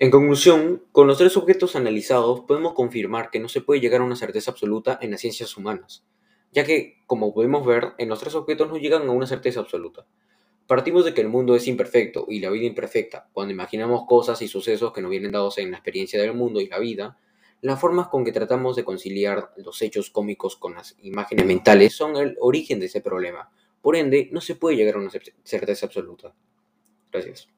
En conclusión, con los tres objetos analizados podemos confirmar que no se puede llegar a una certeza absoluta en las ciencias humanas, ya que, como podemos ver, en los tres objetos no llegan a una certeza absoluta. Partimos de que el mundo es imperfecto y la vida imperfecta. Cuando imaginamos cosas y sucesos que nos vienen dados en la experiencia del mundo y la vida, las formas con que tratamos de conciliar los hechos cómicos con las imágenes mentales son el origen de ese problema. Por ende, no se puede llegar a una certeza absoluta. Gracias.